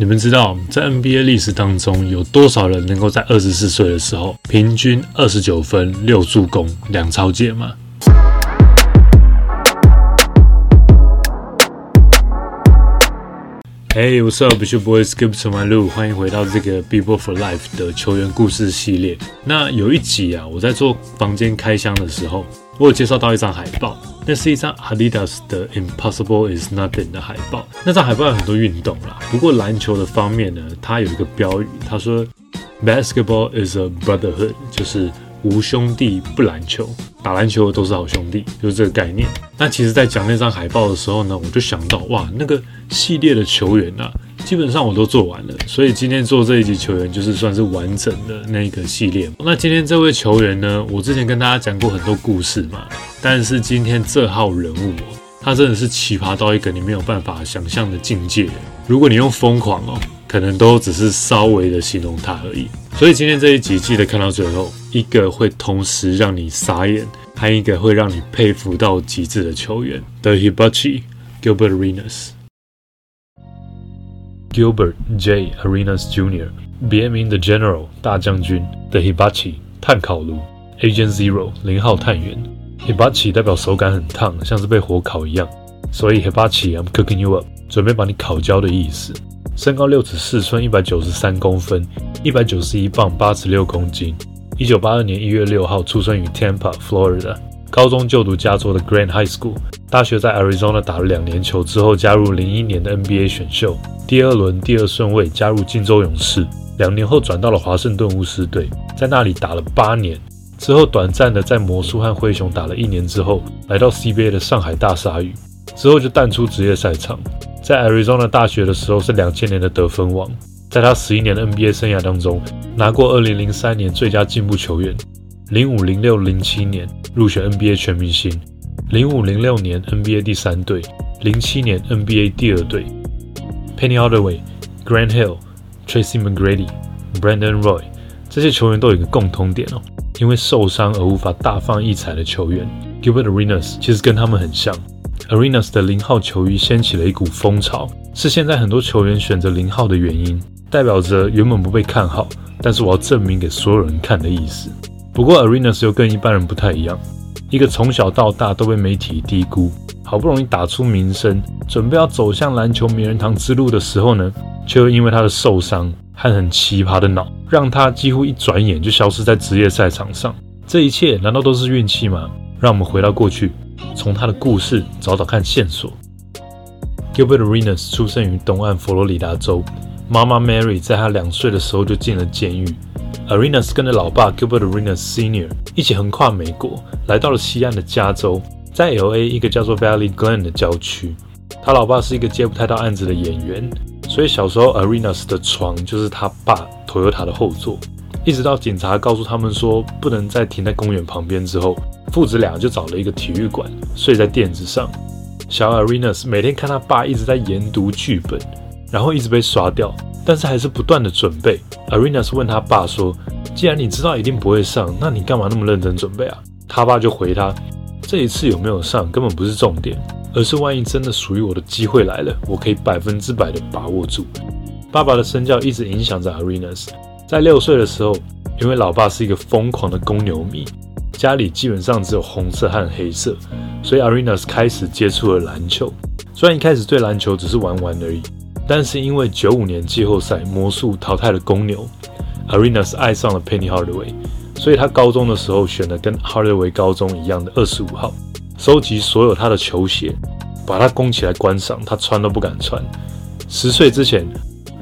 你们知道在 NBA 历史当中有多少人能够在二十四岁的时候平均二十九分、六助攻、两超节吗？Hey, what's up? It's your boy Skip to my loo. 欢迎回到这个 People for Life 的球员故事系列。那有一集啊，我在做房间开箱的时候，我有介绍到一张海报，那是一张 Adidas 的 Impossible is Nothing 的海报。那张海报有很多运动啦，不过篮球的方面呢，它有一个标语，他说 Basketball is a brotherhood，就是无兄弟不篮球，打篮球都是好兄弟，就是这个概念。那其实，在讲那张海报的时候呢，我就想到，哇，那个系列的球员啊，基本上我都做完了。所以今天做这一集球员，就是算是完整的那个系列。那今天这位球员呢，我之前跟大家讲过很多故事嘛，但是今天这号人物，他真的是奇葩到一个你没有办法想象的境界。如果你用疯狂哦。可能都只是稍微的形容他而已，所以今天这一集记得看到最后，一个会同时让你傻眼，还一个会让你佩服到极致的球员，The Hibachi Gilbert Arenas。Gilbert J. Arenas Jr. 别名 The General 大将军，The Hibachi 碳烤炉，Agent Zero 零号探员。Hibachi 代表手感很烫，像是被火烤一样，所以 Hibachi I'm cooking you up，准备把你烤焦的意思。身高六尺四寸，一百九十三公分，一百九十一磅，八十六公斤。一九八二年一月六号出生于 Tampa, Florida。高中就读加州的 Grand High School。大学在 Arizona 打了两年球之后，加入零一年的 NBA 选秀，第二轮第二顺位加入金州勇士。两年后转到了华盛顿巫师队，在那里打了八年。之后短暂的在魔术和灰熊打了一年之后，来到 CBA 的上海大鲨鱼。之后就淡出职业赛场。在 Arizona 大学的时候是两千年的得分王，在他十一年的 NBA 生涯当中，拿过二零零三年最佳进步球员，零五零六零七年入选 NBA 全明星，零五零六年 NBA 第三队，零七年 NBA 第二队。Penny Hardaway、Grant Hill、Tracy McGrady、Brandon Roy 这些球员都有一个共通点哦，因为受伤而无法大放异彩的球员，Gilbert Arenas 其实跟他们很像。Arenas 的零号球衣掀起了一股风潮，是现在很多球员选择零号的原因，代表着原本不被看好，但是我要证明给所有人看的意思。不过 Arenas 又跟一般人不太一样，一个从小到大都被媒体低估，好不容易打出名声，准备要走向篮球名人堂之路的时候呢，却又因为他的受伤和很奇葩的脑，让他几乎一转眼就消失在职业赛场上。这一切难道都是运气吗？让我们回到过去。从他的故事找找看线索。Gilbert Arenas 出生于东岸佛罗里达州，妈妈 Mary 在他两岁的时候就进了监狱。Arenas 跟着老爸 Gilbert Arenas Senior 一起横跨美国，来到了西岸的加州，在 LA 一个叫做 Valley Glen 的郊区。他老爸是一个接不太到案子的演员，所以小时候 Arenas 的床就是他爸 Toyota 的后座。一直到警察告诉他们说不能再停在公园旁边之后。父子俩就找了一个体育馆睡在垫子上。小 Arenas 每天看他爸一直在研读剧本，然后一直被刷掉，但是还是不断的准备。Arenas 问他爸说：“既然你知道一定不会上，那你干嘛那么认真准备啊？”他爸就回他：“这一次有没有上根本不是重点，而是万一真的属于我的机会来了，我可以百分之百的把握住。”爸爸的身教一直影响着 Arenas。在六岁的时候，因为老爸是一个疯狂的公牛迷。家里基本上只有红色和黑色，所以 Arenas 开始接触了篮球。虽然一开始对篮球只是玩玩而已，但是因为九五年季后赛魔术淘汰了公牛，Arenas 爱上了 Penny Hardaway，所以他高中的时候选了跟 Hardaway 高中一样的二十五号，收集所有他的球鞋，把它供起来观赏，他穿都不敢穿。十岁之前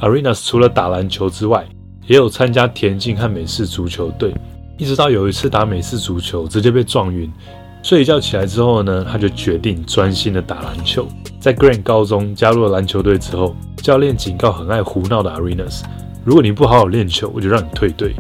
，Arenas 除了打篮球之外，也有参加田径和美式足球队。一直到有一次打美式足球，直接被撞晕，睡一觉起来之后呢，他就决定专心的打篮球。在 Grant 高中加入了篮球队之后，教练警告很爱胡闹的 Arenas，如果你不好好练球，我就让你退队。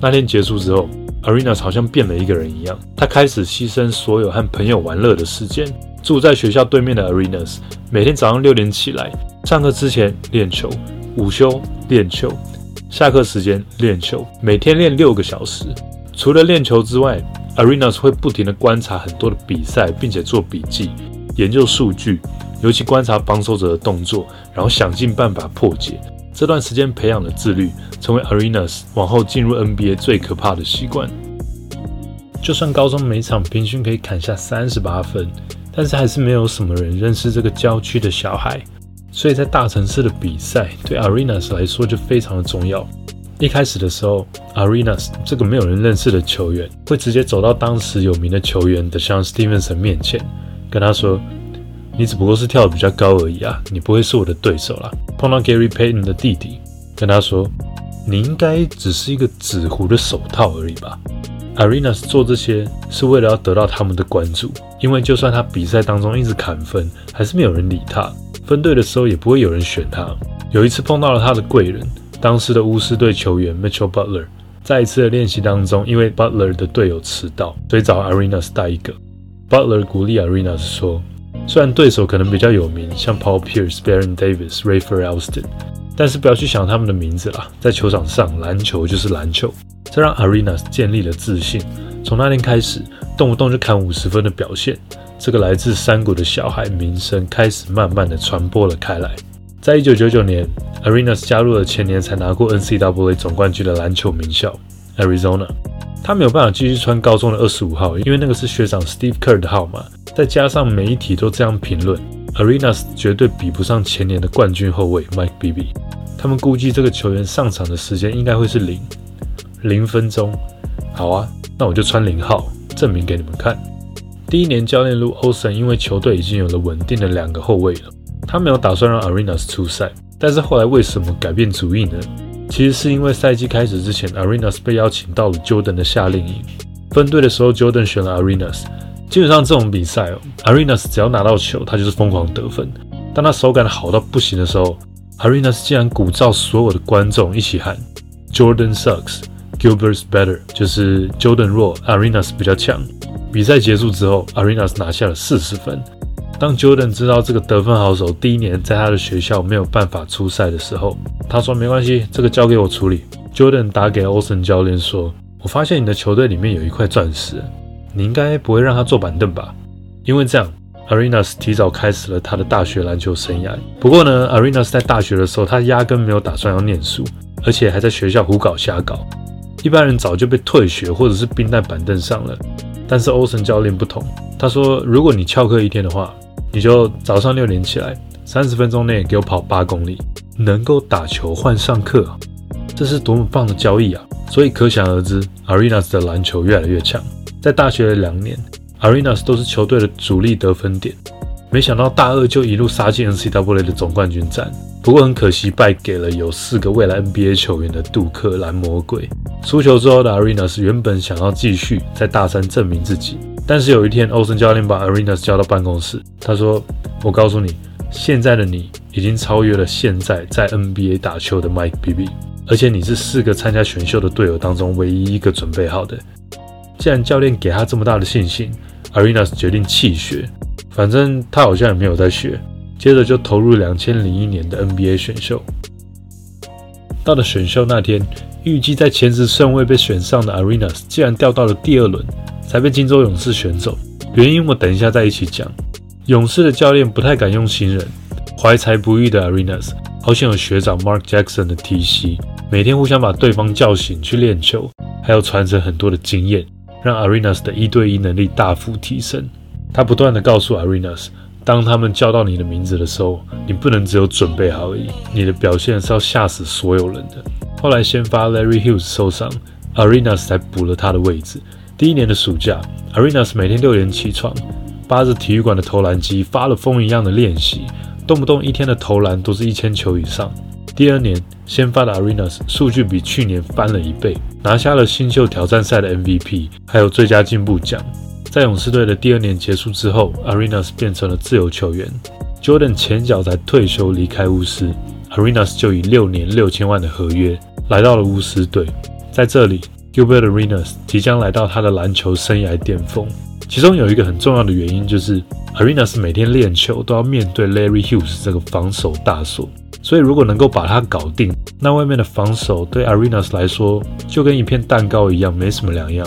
那天结束之后，Arenas 好像变了一个人一样，他开始牺牲所有和朋友玩乐的时间。住在学校对面的 Arenas，每天早上六点起来，上课之前练球，午休练球，下课时间练球，每天练六个小时。除了练球之外，Arenas 会不停地观察很多的比赛，并且做笔记、研究数据，尤其观察防守者的动作，然后想尽办法破解，这段时间培养了自律，成为 Arenas 往后进入 NBA 最可怕的习惯。就算高中每场平均可以砍下三十八分，但是还是没有什么人认识这个郊区的小孩。所以在大城市的比赛对 Arenas 来说就非常的重要。一开始的时候，Arenas 这个没有人认识的球员会直接走到当时有名的球员的像 Stevenson 面前，跟他说：“你只不过是跳的比较高而已啊，你不会是我的对手啦。”碰到 Gary Payton 的弟弟，跟他说：“你应该只是一个纸糊的手套而已吧。” Arenas 做这些是为了要得到他们的关注，因为就算他比赛当中一直砍分，还是没有人理他。分队的时候也不会有人选他。有一次碰到了他的贵人，当时的巫师队球员 Mitchell Butler。在一次的练习当中，因为 Butler 的队友迟到，所以找 Arenas 带一个。Butler 鼓励 Arenas 说：“虽然对手可能比较有名，像 Paul Pierce、Baron Davis、Rafer Alston，但是不要去想他们的名字啦。在球场上，篮球就是篮球。”这让 Arenas 建立了自信。从那天开始，动不动就砍五十分的表现。这个来自山谷的小孩名声开始慢慢的传播了开来。在一九九九年，Arenas 加入了前年才拿过 NCAA 总冠军的篮球名校 Arizona。他没有办法继续穿高中的二十五号，因为那个是学长 Steve Kerr 的号码。再加上媒体都这样评论，Arenas 绝对比不上前年的冠军后卫 Mike Bibby。他们估计这个球员上场的时间应该会是零零分钟。好啊，那我就穿零号，证明给你们看。第一年，教练 Lu Olson 因为球队已经有了稳定的两个后卫了，他没有打算让 Arenas 出赛。但是后来为什么改变主意呢？其实是因为赛季开始之前，Arenas 被邀请到了 Jordan 的夏令营。分队的时候，Jordan 选了 Arenas。基本上这种比赛，Arenas 只要拿到球，他就是疯狂得分。当他手感好到不行的时候，Arenas 竟然鼓噪所有的观众一起喊 “Jordan sucks”，“Gilbert's better”，就是 Jordan 弱，Arenas 比较强。比赛结束之后，Arenas 拿下了四十分。当 Jordan 知道这个得分好手第一年在他的学校没有办法出赛的时候，他说：“没关系，这个交给我处理。” Jordan 打给 Olsen 教练说：“我发现你的球队里面有一块钻石，你应该不会让他坐板凳吧？”因为这样，Arenas 提早开始了他的大学篮球生涯。不过呢，Arenas 在大学的时候，他压根没有打算要念书，而且还在学校胡搞瞎搞。一般人早就被退学或者是冰在板凳上了。但是欧森教练不同，他说：“如果你翘课一天的话，你就早上六点起来，三十分钟内给我跑八公里，能够打球换上课，这是多么棒的交易啊！”所以可想而知，Arenas 的篮球越来越强。在大学的两年，Arenas 都是球队的主力得分点。没想到大二就一路杀进 NCAA 的总冠军战。不过很可惜，败给了有四个未来 NBA 球员的杜克蓝魔鬼。输球之后的 Arenas 原本想要继续在大三证明自己，但是有一天，欧森教练把 Arenas 叫到办公室，他说：“我告诉你，现在的你已经超越了现在在 NBA 打球的 Mike Bibby，而且你是四个参加选秀的队友当中唯一一个准备好的。既然教练给他这么大的信心，Arenas 决定弃学，反正他好像也没有在学。”接着就投入两千零一年的 NBA 选秀。到了选秀那天，预计在前十顺位被选上的 Arenas 竟然掉到了第二轮，才被金州勇士选走。原因我等一下再一起讲。勇士的教练不太敢用新人，怀才不遇的 Arenas 好像有学长 Mark Jackson 的体系，每天互相把对方叫醒去练球，还有传承很多的经验，让 Arenas 的一对一能力大幅提升。他不断的告诉 Arenas。当他们叫到你的名字的时候，你不能只有准备好而已，你的表现是要吓死所有人的。后来先发 Larry Hughes 受伤，Arenas 才补了他的位置。第一年的暑假，Arenas 每天六点起床，扒着体育馆的投篮机发了疯一样的练习，动不动一天的投篮都是一千球以上。第二年，先发的 Arenas 数据比去年翻了一倍，拿下了新秀挑战赛的 MVP，还有最佳进步奖。在勇士队的第二年结束之后，Arenas 变成了自由球员。Jordan 前脚才退休离开巫师，Arenas 就以六年六千万的合约来到了巫师队。在这里，Gilbert Arenas 即将来到他的篮球生涯巅峰。其中有一个很重要的原因就是 Arenas 每天练球都要面对 Larry Hughes 这个防守大锁，所以如果能够把他搞定，那外面的防守对 Arenas 来说就跟一片蛋糕一样，没什么两样。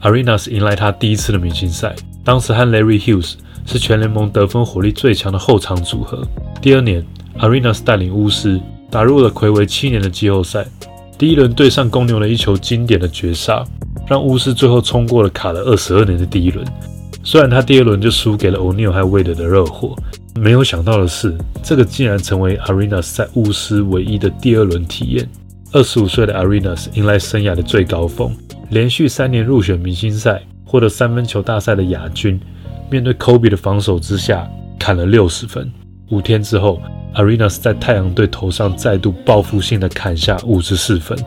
Arenas 迎来他第一次的明星赛，当时和 Larry Hughes 是全联盟得分火力最强的后场组合。第二年，Arenas 带领巫师打入了魁违七年的季后赛。第一轮对上公牛的一球经典的绝杀，让巫师最后冲过了卡了二十二年的第一轮。虽然他第二轮就输给了 o n e i l 还有 Wade 的热火，没有想到的是，这个竟然成为 Arenas 在巫师唯一的第二轮体验。二十五岁的 Arenas 迎来生涯的最高峰，连续三年入选明星赛，获得三分球大赛的亚军。面对 Kobe 的防守之下，砍了六十分。五天之后。Arenas 在太阳队头上再度报复性的砍下五十四分。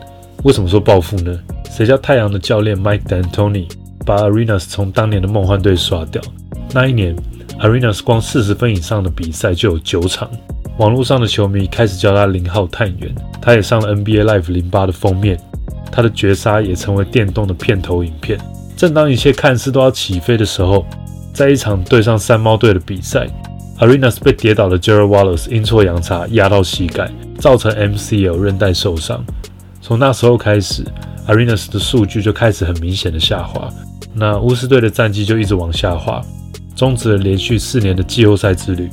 为什么说报复呢？谁叫太阳的教练 Mike D'Antoni 把 Arenas 从当年的梦幻队刷掉？那一年，Arenas 光四十分以上的比赛就有九场。网络上的球迷开始叫他零号探员。他也上了 NBA Live 零八的封面。他的绝杀也成为电动的片头影片。正当一切看似都要起飞的时候，在一场对上三猫队的比赛。Arenas 被跌倒的 Jerry Wallace 阴错阳差压到膝盖，造成 MCL 韧带受伤。从那时候开始，Arenas 的数据就开始很明显的下滑。那巫师队的战绩就一直往下滑，终止了连续四年的季后赛之旅。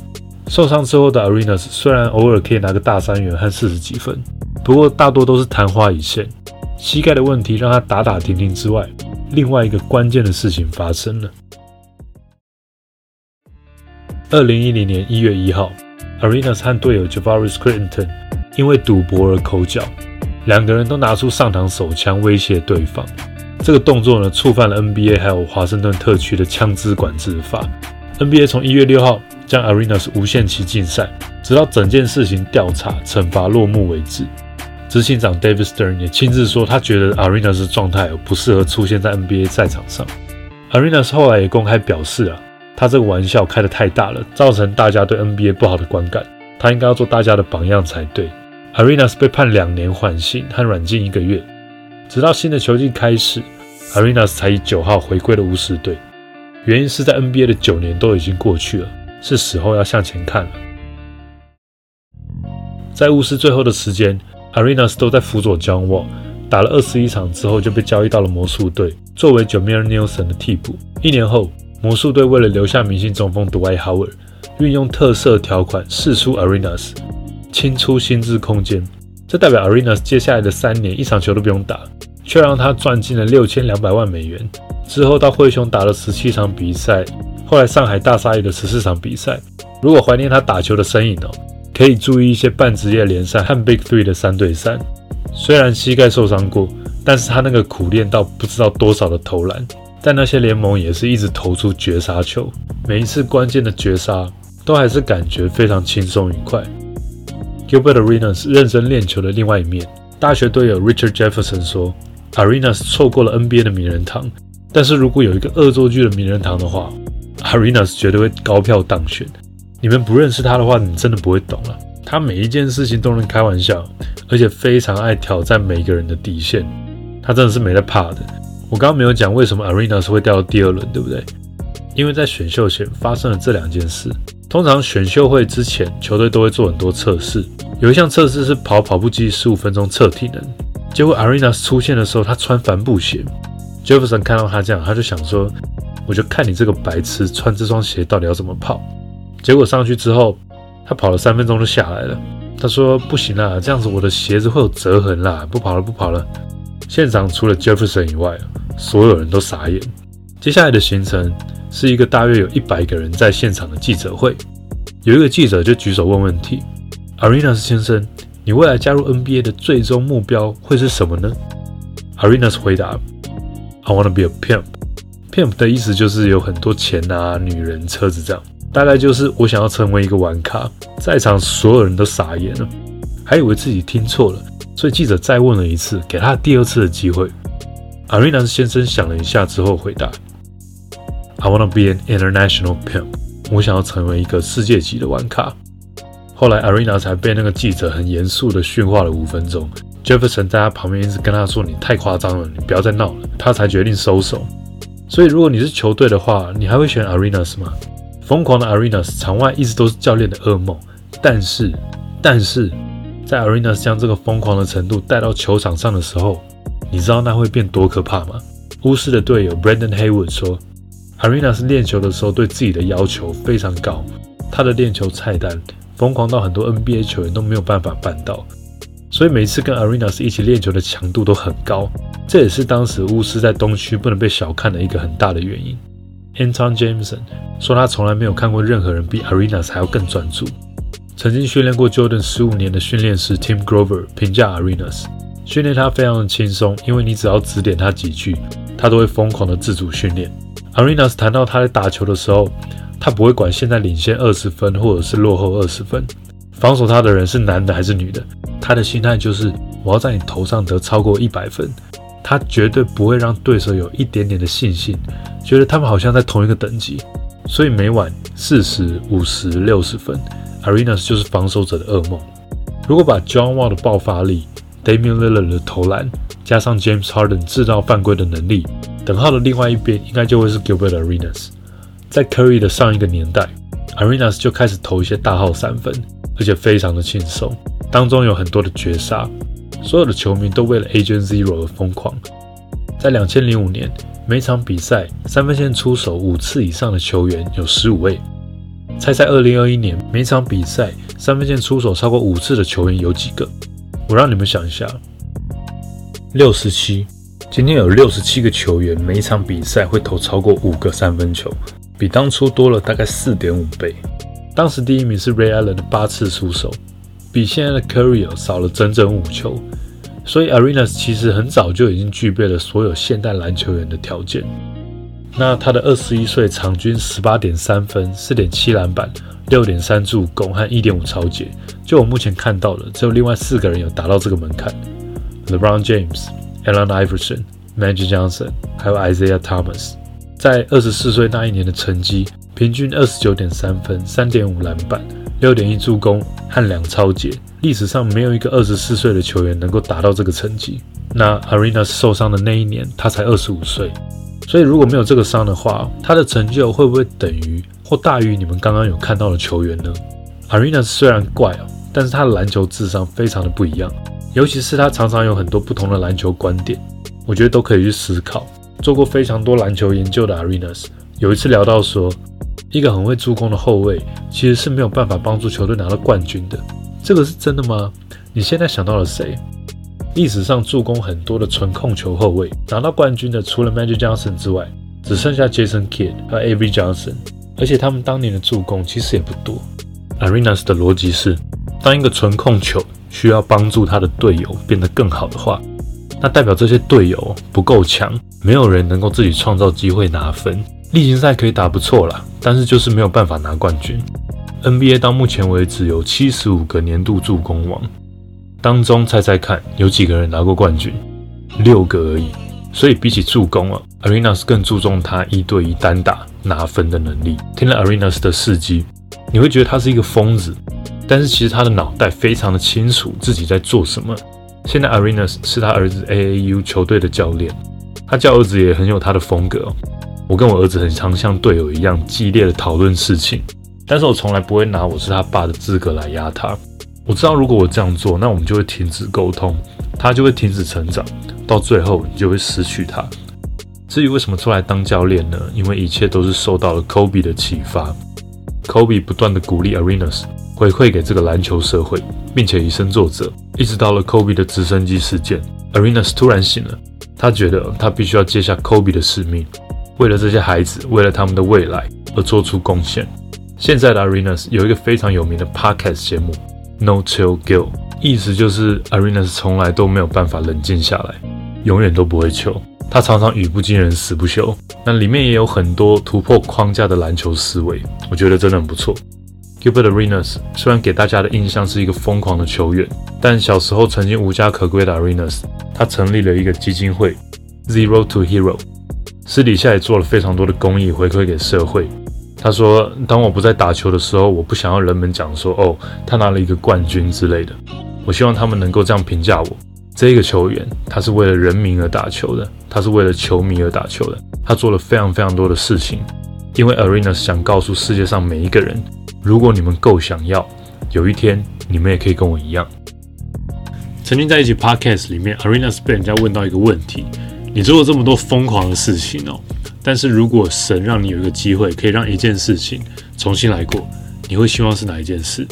受伤之后的 Arenas 虽然偶尔可以拿个大三元和四十几分，不过大多都是昙花一现。膝盖的问题让他打打停停之外，另外一个关键的事情发生了。二零一零年一月一号，Arenas 和队友 Javaris Crittenton 因为赌博而口角，两个人都拿出上膛手枪威胁对方。这个动作呢，触犯了 NBA 还有华盛顿特区的枪支管制法。NBA 从一月六号将 Arenas 无限期禁赛，直到整件事情调查惩罚落幕为止。执行长 David Stern 也亲自说，他觉得 Arenas 的状态不适合出现在 NBA 赛场上。Arenas 后来也公开表示啊。他这个玩笑开得太大了，造成大家对 NBA 不好的观感。他应该要做大家的榜样才对。Arenas 被判两年缓刑和软禁一个月，直到新的球季开始，Arenas 才以九号回归了巫师队。原因是在 NBA 的九年都已经过去了，是时候要向前看了。在巫师最后的时间，Arenas 都在辅佐 John Wall，打了二十一场之后就被交易到了魔术队，作为 Jameer Nelson 的替补。一年后。魔术队为了留下明星中锋 Dwight Howard，运用特色条款释出 Arenas，清出薪资空间。这代表 Arenas 接下来的三年一场球都不用打，却让他赚进了六千两百万美元。之后到灰熊打了十七场比赛，后来上海大鲨鱼的十四场比赛。如果怀念他打球的身影哦，可以注意一些半职业联赛和 Big Three 的三对三。虽然膝盖受伤过，但是他那个苦练到不知道多少的投篮。但那些联盟也是一直投出绝杀球，每一次关键的绝杀都还是感觉非常轻松愉快。Gilbert Arenas 认真练球的另外一面，大学队友 Richard Jefferson 说：“Arenas 错过了 NBA 的名人堂，但是如果有一个恶作剧的名人堂的话，Arenas 绝对会高票当选。你们不认识他的话，你真的不会懂了。他每一件事情都能开玩笑，而且非常爱挑战每个人的底线，他真的是没得怕的。”我刚刚没有讲为什么 Arenas 会掉到第二轮，对不对？因为在选秀前发生了这两件事。通常选秀会之前，球队都会做很多测试，有一项测试是跑跑步机十五分钟测体能。结果 Arenas 出现的时候，他穿帆布鞋。Jefferson 看到他这样，他就想说：“我就看你这个白痴穿这双鞋到底要怎么跑。”结果上去之后，他跑了三分钟就下来了。他说：“不行啦，这样子我的鞋子会有折痕啦，不跑了，不跑了。”现场除了 Jefferson 以外，所有人都傻眼。接下来的行程是一个大约有一百个人在现场的记者会。有一个记者就举手问问题：“Arenas 先生，你未来加入 NBA 的最终目标会是什么呢？”Arenas 回答：“I want to be a pimp。Pimp 的意思就是有很多钱啊、女人、车子这样。大概就是我想要成为一个玩咖。”在场所有人都傻眼了，还以为自己听错了。所以记者再问了一次，给他第二次的机会。Arena 先生想了一下之后回答：“I wanna be an international pimp。我想要成为一个世界级的玩咖。”后来 Arena 才被那个记者很严肃的训话了五分钟。Jefferson 在他旁边一直跟他说：“你太夸张了，你不要再闹了。”他才决定收手。所以如果你是球队的话，你还会选 Arenas 吗？疯狂的 Arenas 场外一直都是教练的噩梦。但是，但是。在 Arenas 将这个疯狂的程度带到球场上的时候，你知道那会变多可怕吗？巫师的队友 Brandon Haywood 说，Arenas 练球的时候对自己的要求非常高，他的练球菜单疯狂到很多 NBA 球员都没有办法办到。所以每次跟 Arenas 一起练球的强度都很高，这也是当时巫师在东区不能被小看的一个很大的原因。Anton Jameson 说他从来没有看过任何人比 Arenas 还要更专注。曾经训练过 Jordan 十五年的训练师 Tim Grover 评价 Arenas，训练他非常的轻松，因为你只要指点他几句，他都会疯狂的自主训练。Arenas 谈到他在打球的时候，他不会管现在领先二十分或者是落后二十分，防守他的人是男的还是女的，他的心态就是我要在你头上得超过一百分，他绝对不会让对手有一点点的信心，觉得他们好像在同一个等级，所以每晚四十五十六十分。Arenas 就是防守者的噩梦。如果把 John Wall 的爆发力、Damian Lillard 的投篮，加上 James Harden 制造犯规的能力，等号的另外一边应该就会是 Gilbert Arenas。在 Curry 的上一个年代，Arenas 就开始投一些大号三分，而且非常的轻松，当中有很多的绝杀，所有的球迷都为了 Agent Zero 而疯狂。在2005年，每场比赛三分线出手五次以上的球员有十五位。猜猜二零二一年每场比赛三分线出手超过五次的球员有几个？我让你们想一下，六十七。今天有六十七个球员，每一场比赛会投超过五个三分球，比当初多了大概四点五倍。当时第一名是 Ray Allen 的八次出手，比现在的 Curry 少了整整五球。所以 Arenas 其实很早就已经具备了所有现代篮球员的条件。那他的二十一岁，场均十八点三分、四点七篮板、六点三助攻和一点五超节。就我目前看到的，只有另外四个人有达到这个门槛：LeBron James、Allen Iverson、Magic Johnson，还有 Isaiah Thomas。在二十四岁那一年的成绩，平均二十九点三分、三点五篮板、六点一助攻和两超节。历史上没有一个二十四岁的球员能够达到这个成绩。那 Arenas 受伤的那一年，他才二十五岁。所以如果没有这个伤的话，他的成就会不会等于或大于你们刚刚有看到的球员呢？Arenas 虽然怪哦，但是他的篮球智商非常的不一样，尤其是他常常有很多不同的篮球观点，我觉得都可以去思考。做过非常多篮球研究的 Arenas 有一次聊到说，一个很会助攻的后卫其实是没有办法帮助球队拿到冠军的，这个是真的吗？你现在想到了谁？历史上助攻很多的纯控球后卫拿到冠军的，除了 Magic Johnson 之外，只剩下 Jason Kidd 和 Avery Johnson，而且他们当年的助攻其实也不多。Arenas 的逻辑是，当一个纯控球需要帮助他的队友变得更好的话，那代表这些队友不够强，没有人能够自己创造机会拿分。例行赛可以打不错啦，但是就是没有办法拿冠军。NBA 到目前为止有七十五个年度助攻王。当中猜猜看，有几个人拿过冠军？六个而已。所以比起助攻啊，Arenas 更注重他一对一单打拿分的能力。听了 Arenas 的事迹，你会觉得他是一个疯子，但是其实他的脑袋非常的清楚自己在做什么。现在 Arenas 是他儿子 AAU 球队的教练，他教儿子也很有他的风格。我跟我儿子很常像队友一样激烈的讨论事情，但是我从来不会拿我是他爸的资格来压他。我知道，如果我这样做，那我们就会停止沟通，他就会停止成长，到最后你就会失去他。至于为什么出来当教练呢？因为一切都是受到了 Kobe 的启发。Kobe 不断的鼓励 Arenas 回馈给这个篮球社会，并且以身作则，一直到了 Kobe 的直升机事件，Arenas 突然醒了，他觉得他必须要接下 Kobe 的使命，为了这些孩子，为了他们的未来而做出贡献。现在的 Arenas 有一个非常有名的 Podcast 节目。No chill gill，意思就是 Arenas 从来都没有办法冷静下来，永远都不会球。他常常语不惊人死不休。那里面也有很多突破框架的篮球思维，我觉得真的很不错。Gilbert Arenas 虽然给大家的印象是一个疯狂的球员，但小时候曾经无家可归的 Arenas，他成立了一个基金会 Zero to Hero，私底下也做了非常多的公益回馈给社会。他说：“当我不在打球的时候，我不想要人们讲说，哦，他拿了一个冠军之类的。我希望他们能够这样评价我：这个球员，他是为了人民而打球的，他是为了球迷而打球的。他做了非常非常多的事情，因为 Arenas 想告诉世界上每一个人：如果你们够想要，有一天你们也可以跟我一样。”曾经在一起 Podcast 里面，Arenas 被人家问到一个问题：你做了这么多疯狂的事情哦。但是如果神让你有一个机会，可以让一件事情重新来过，你会希望是哪一件事？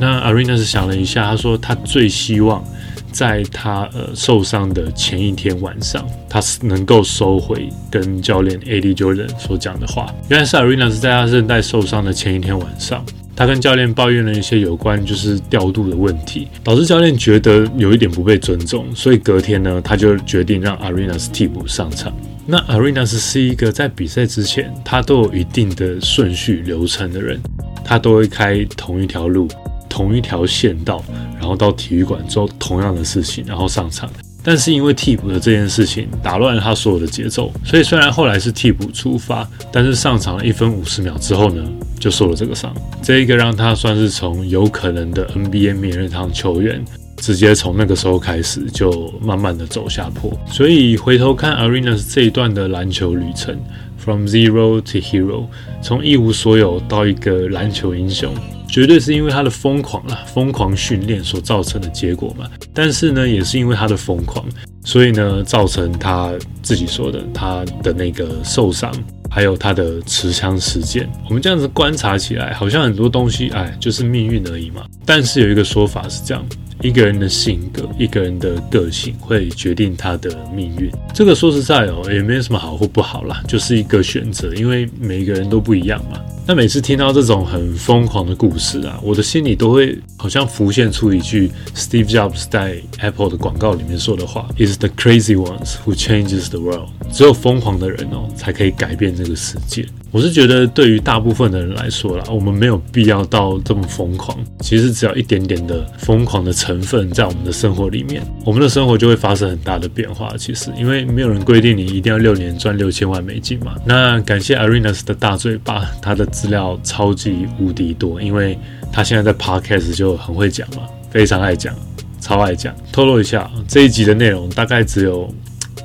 那 a r e n a 是想了一下，他说他最希望在他呃受伤的前一天晚上，他是能够收回跟教练 AD Jordan 所讲的话。原来是 Arena 是在他韧带受伤的前一天晚上，他跟教练抱怨了一些有关就是调度的问题，导致教练觉得有一点不被尊重，所以隔天呢，他就决定让 Arena 替补上场。那 Arenas 是一个在比赛之前，他都有一定的顺序流程的人，他都会开同一条路、同一条线道，然后到体育馆做同样的事情，然后上场。但是因为替补的这件事情打乱了他所有的节奏，所以虽然后来是替补出发，但是上场了一分五十秒之后呢，就受了这个伤。这一个让他算是从有可能的 NBA 名人堂球员。直接从那个时候开始，就慢慢的走下坡。所以回头看 Arena 这一段的篮球旅程，from zero to hero，从一无所有到一个篮球英雄，绝对是因为他的疯狂啦，疯狂训练所造成的结果嘛。但是呢，也是因为他的疯狂，所以呢，造成他自己说的他的那个受伤，还有他的持枪事件。我们这样子观察起来，好像很多东西，哎，就是命运而已嘛。但是有一个说法是这样。一个人的性格，一个人的个性会决定他的命运。这个说实在哦，也没有什么好或不好啦，就是一个选择，因为每个人都不一样嘛。那每次听到这种很疯狂的故事啊，我的心里都会好像浮现出一句 Steve Jobs 在 Apple 的广告里面说的话：“Is the crazy ones who changes the world。”只有疯狂的人哦，才可以改变这个世界。我是觉得，对于大部分的人来说啦，我们没有必要到这么疯狂。其实只要一点点的疯狂的成分在我们的生活里面，我们的生活就会发生很大的变化。其实，因为没有人规定你一定要六年赚六千万美金嘛。那感谢 Arenas 的大嘴巴，他的。资料超级无敌多，因为他现在在 podcast 就很会讲嘛，非常爱讲，超爱讲。透露一下，这一集的内容大概只有。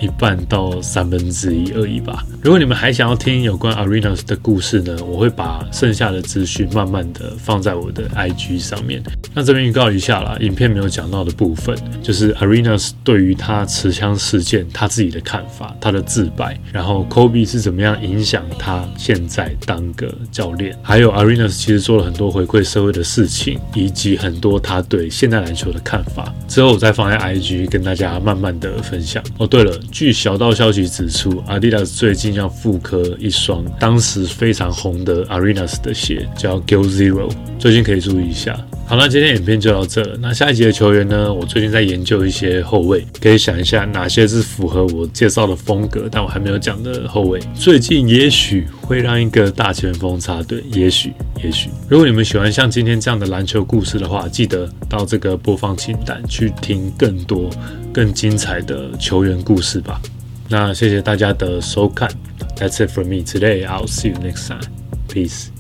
一半到三分之一而已吧。如果你们还想要听有关 Arenas 的故事呢，我会把剩下的资讯慢慢的放在我的 IG 上面。那这边预告一下啦，影片没有讲到的部分，就是 Arenas 对于他持枪事件他自己的看法，他的自白，然后 Kobe 是怎么样影响他现在当个教练，还有 Arenas 其实做了很多回馈社会的事情，以及很多他对现代篮球的看法。之后我再放在 IG 跟大家慢慢的分享。哦，对了。据小道消息指出，Adidas 最近要复刻一双当时非常红的 Arenas 的鞋，叫 Go Zero，最近可以注意一下。好，那今天影片就到这了。那下一集的球员呢？我最近在研究一些后卫，可以想一下哪些是符合我介绍的风格，但我还没有讲的后卫。最近也许会让一个大前锋插队，也许，也许。如果你们喜欢像今天这样的篮球故事的话，记得到这个播放清单去听更多、更精彩的球员故事吧。那谢谢大家的收看。That's it for me today. I'll see you next time. Peace.